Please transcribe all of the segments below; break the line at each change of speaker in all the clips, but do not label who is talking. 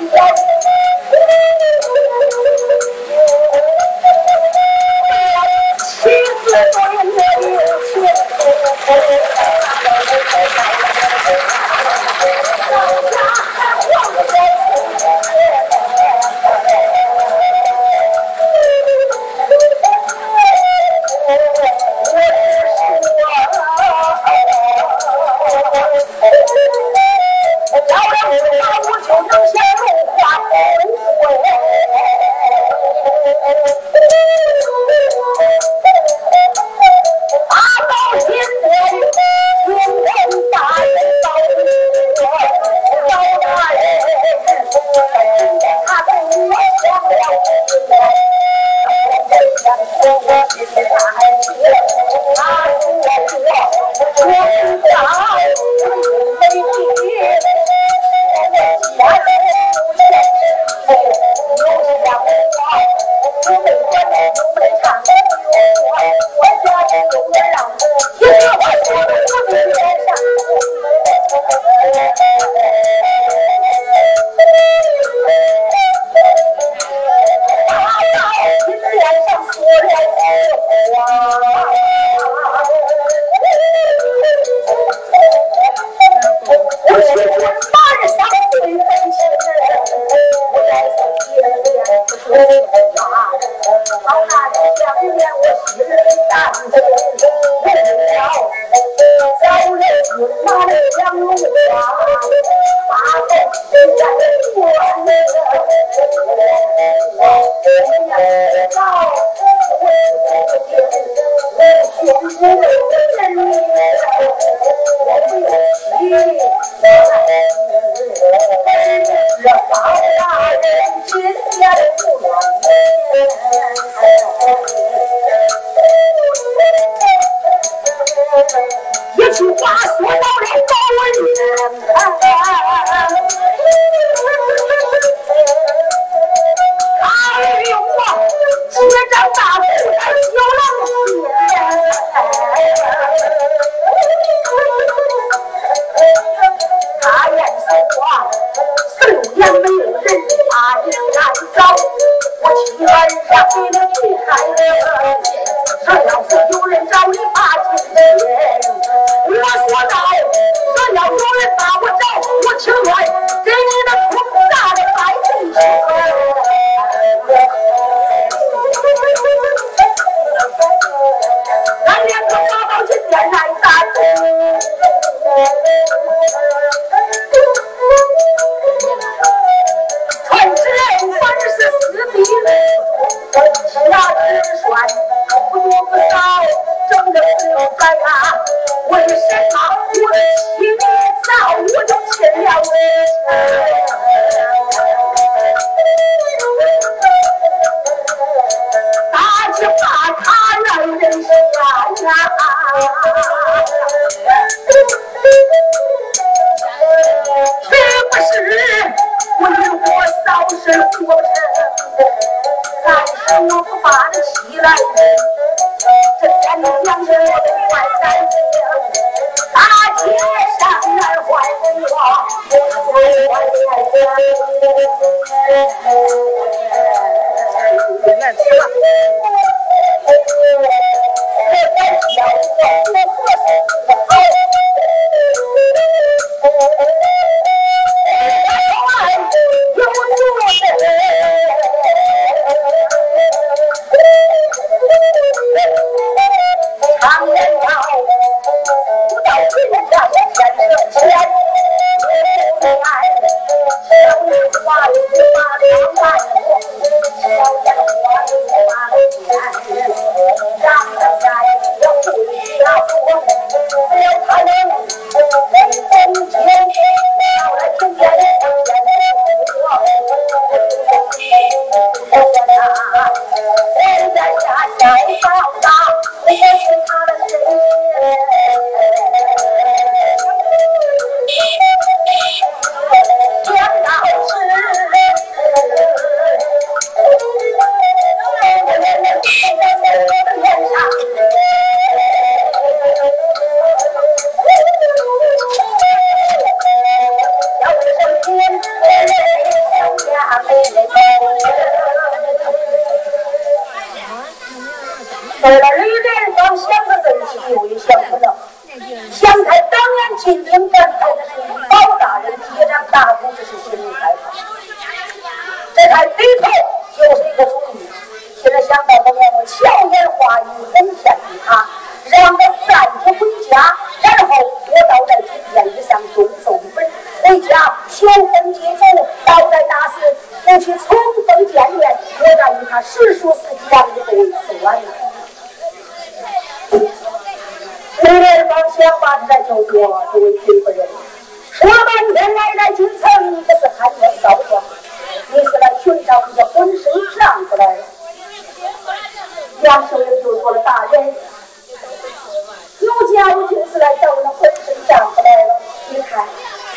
为什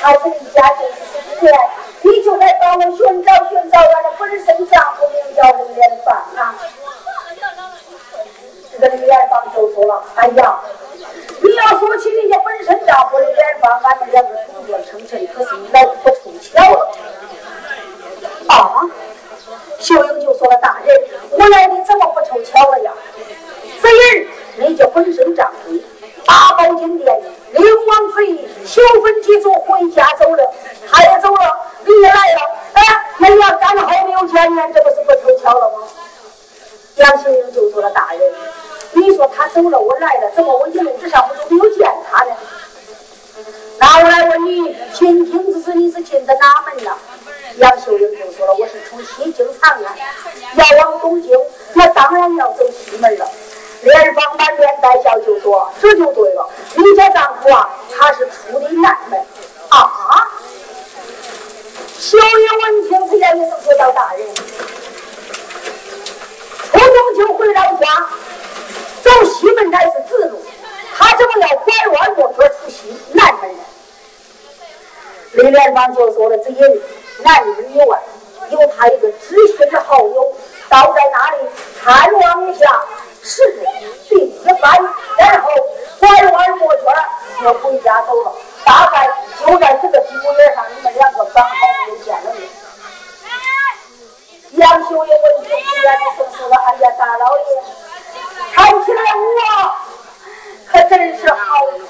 他是一家就是孙权你就来帮我寻找寻找我的本身丈夫名叫李元芳啊这个李元芳就说了哎呀你要说起人家本身丈夫的脸芳俺们两个就对了，你家丈夫啊，他是楚的奶奶啊。小爷文听，这样一声说道：“大人，楚中秋回老家，走西门才是直路，他正要拐弯抹角出西南门来。”李连芳就说了：“这些男女以外，有他一个知心的好友，到在那里探望一下，是病是犯，然后。”拐弯抹角就回家走了。大概就在这个节骨眼上，你们两个刚好又见了面。杨秀英问出一言不顺，了：“哎呀，大老爷，看起来我可真是好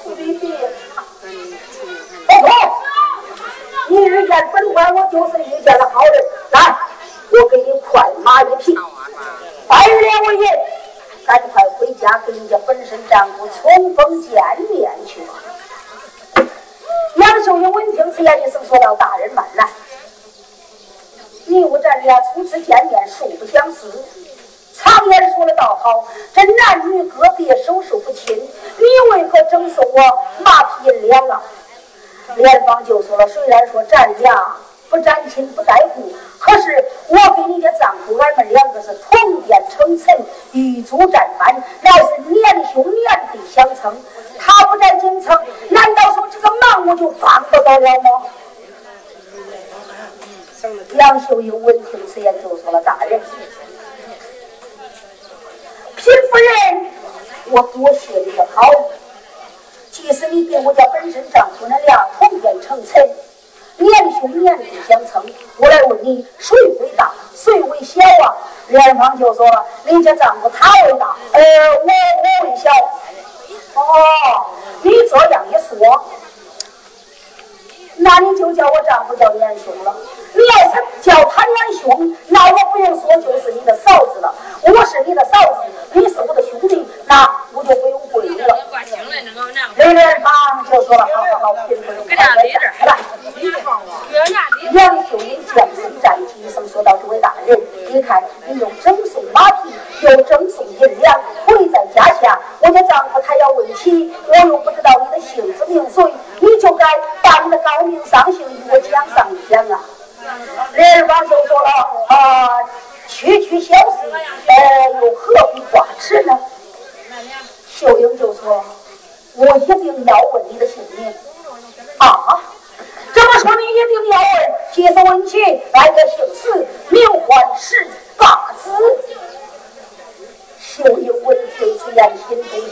徒弟。哦”不错，你遇见本官，我就是遇见了好人。来，我给你快马一匹，拜了我爷。赶快回家跟人家本身战鼓冲锋见面去。杨秀英闻听此言，一声说道：“大人慢来，你我咱俩从此见面，素不相识。”常言说的倒好，这男女隔壁手手不亲，你为何整死我马屁银两啊？连芳就说了：“虽然说咱俩不沾亲不带故，可是我跟你的丈夫，俺们两个是同殿成臣，玉足战班，乃是年兄年弟相称。他不在京城，难道说这个忙我就帮不到了吗？杨秀英闻听此言，就说了：“大人，贫夫人，我多谢你的好意。即使你给我家本身丈夫，那俩同殿成臣，年兄年弟相称，我来问你，谁为大，谁为小啊？”莲芳就说了：“你家丈夫他为大，呃，我我为小。哦，你这样一说。”那你就叫我丈夫叫连兄了。你要是叫他连兄，那我不用说就是你的嫂子了。我是你的嫂子，你是我的兄弟，那我就不用跪你了。连连芳就说了：“好好好，贫妇人，来。”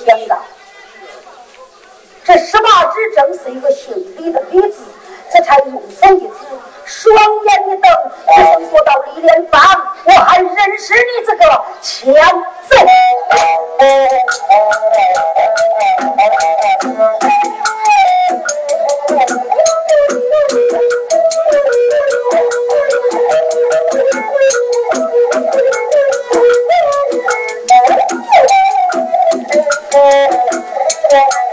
天呐这十八只正是一个姓李的李子这才用手一指双眼一瞪说到李连芳我还认识你这个强子 Yeah.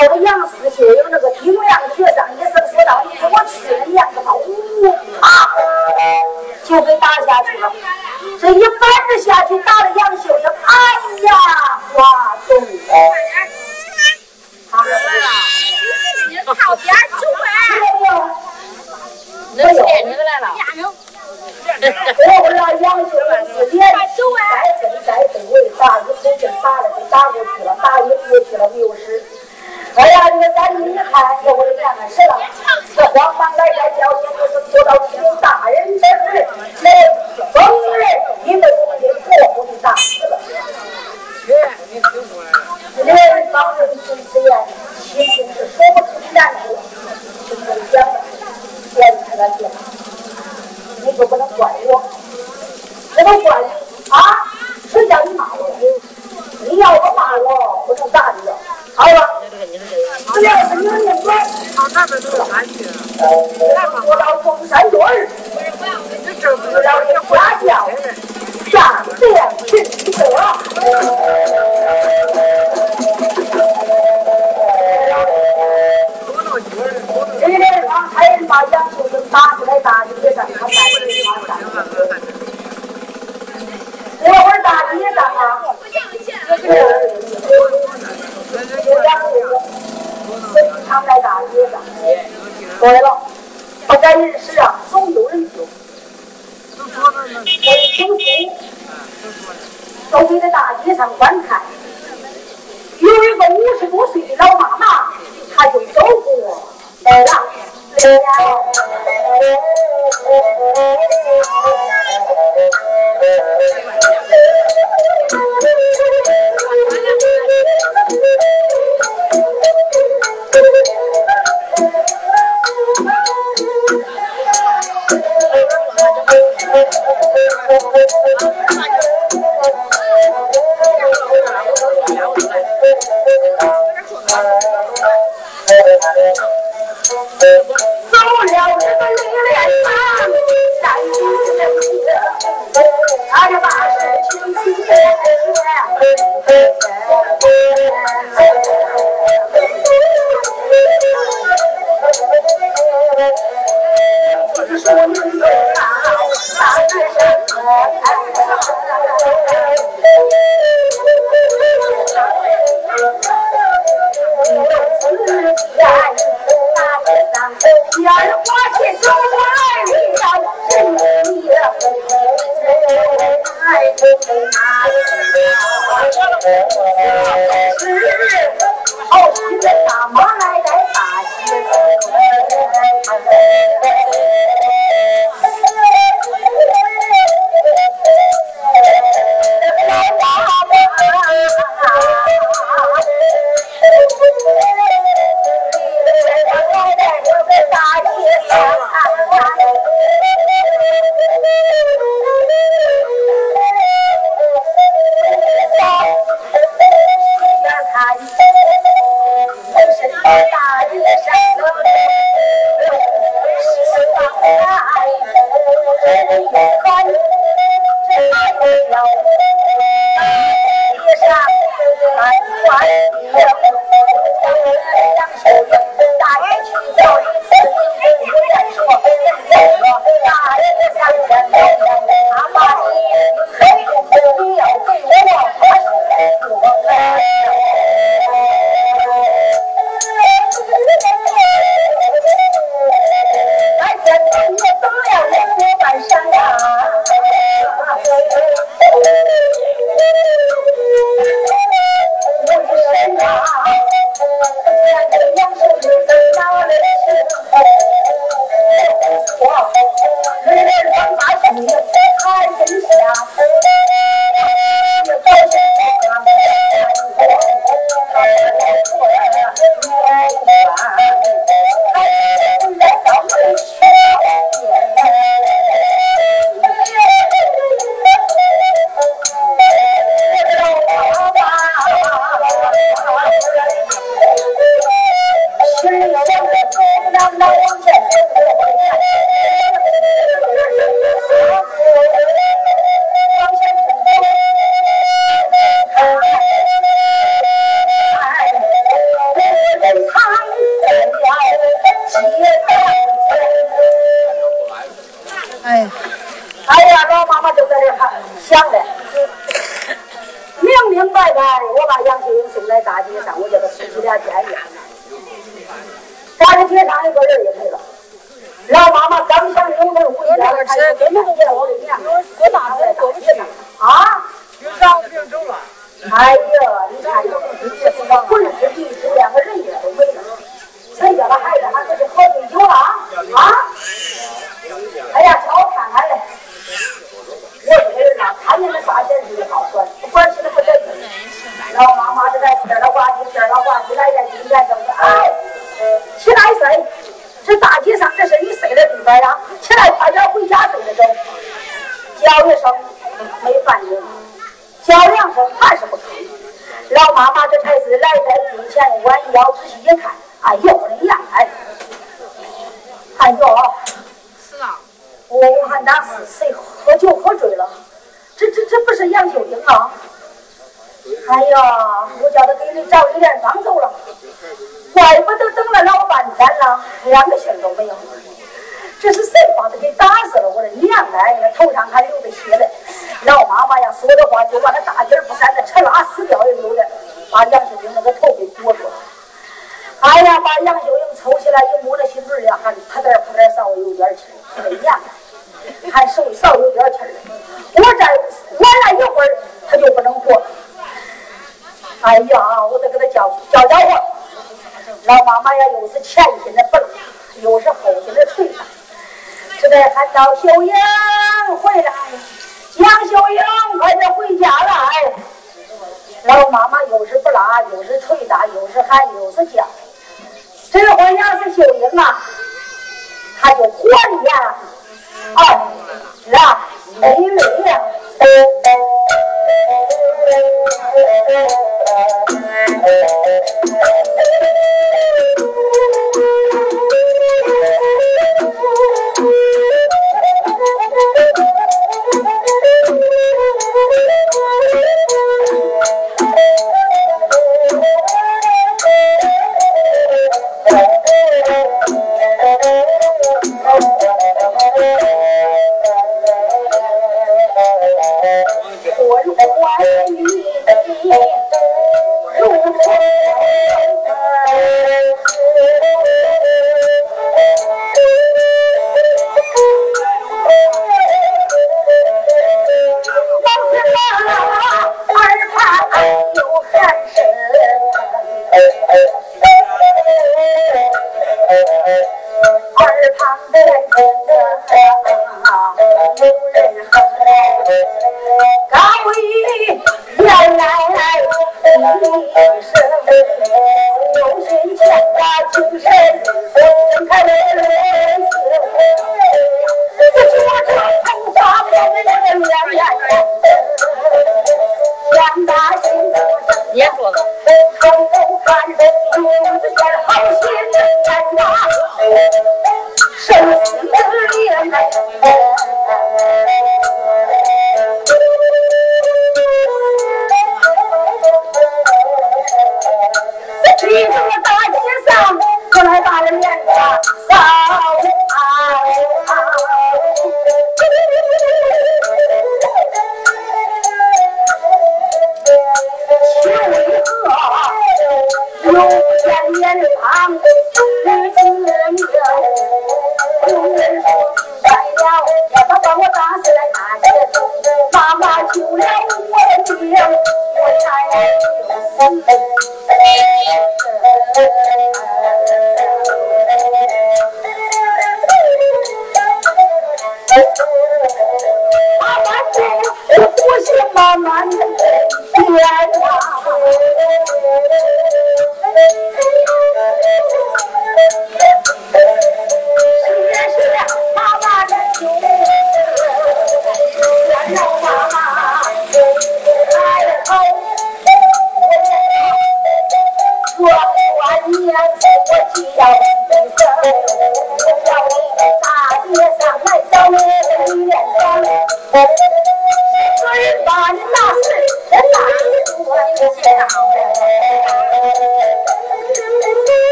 那个杨氏就有那个顶亮学上一声说道你给我去他娘的吧呜啊就给打下去了。这一板子下去他吃了皇粮后来吃了来把把一声没反应，叫两声还是不吭。老妈妈这孩子来在近前弯腰仔细一看，哎呦嘞呀！哎呦，是啊，我还当是谁喝酒喝醉了？这这这不是杨秀英吗？哎呀，我叫他给你找一点妆走了，怪不得等了老半天了，连个信都没有。这是谁把他给打死了？我的娘哎，那头上还流着血嘞！老妈妈呀，说的话就把他大劲不散的扯拉死掉也有的，把杨秀英那个头给裹住了。哎呀，把杨秀英抽起来一摸那心儿呀，还扑点扑点稍微有点气儿，娘，还稍稍微有点气儿。我这晚了一会儿，他就不能活了。哎呀，我得给他叫叫叫唤。老妈妈呀，又是前心的蹦，又是后心的捶。是的还到秀英回来杨秀英快点回家来老妈妈又是不拉又是捶打又是喊又是叫这回要是秀英啊他就活一样是啊美美的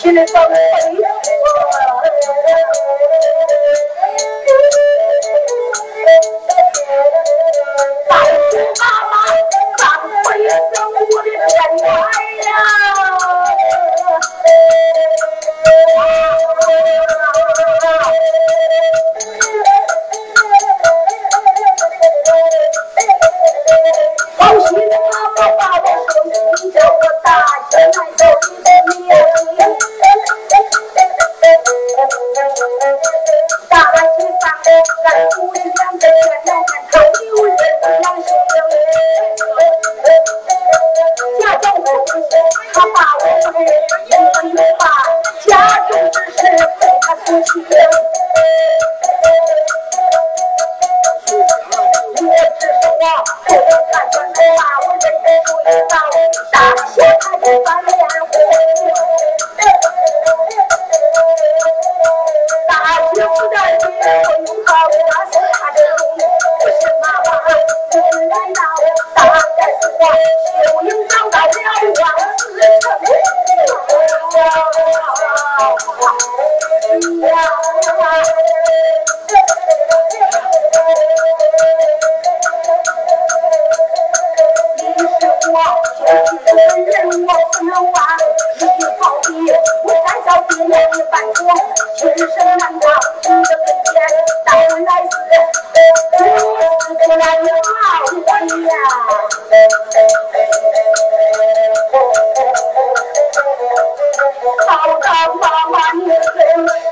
心里放不平。爸爸妈妈你们真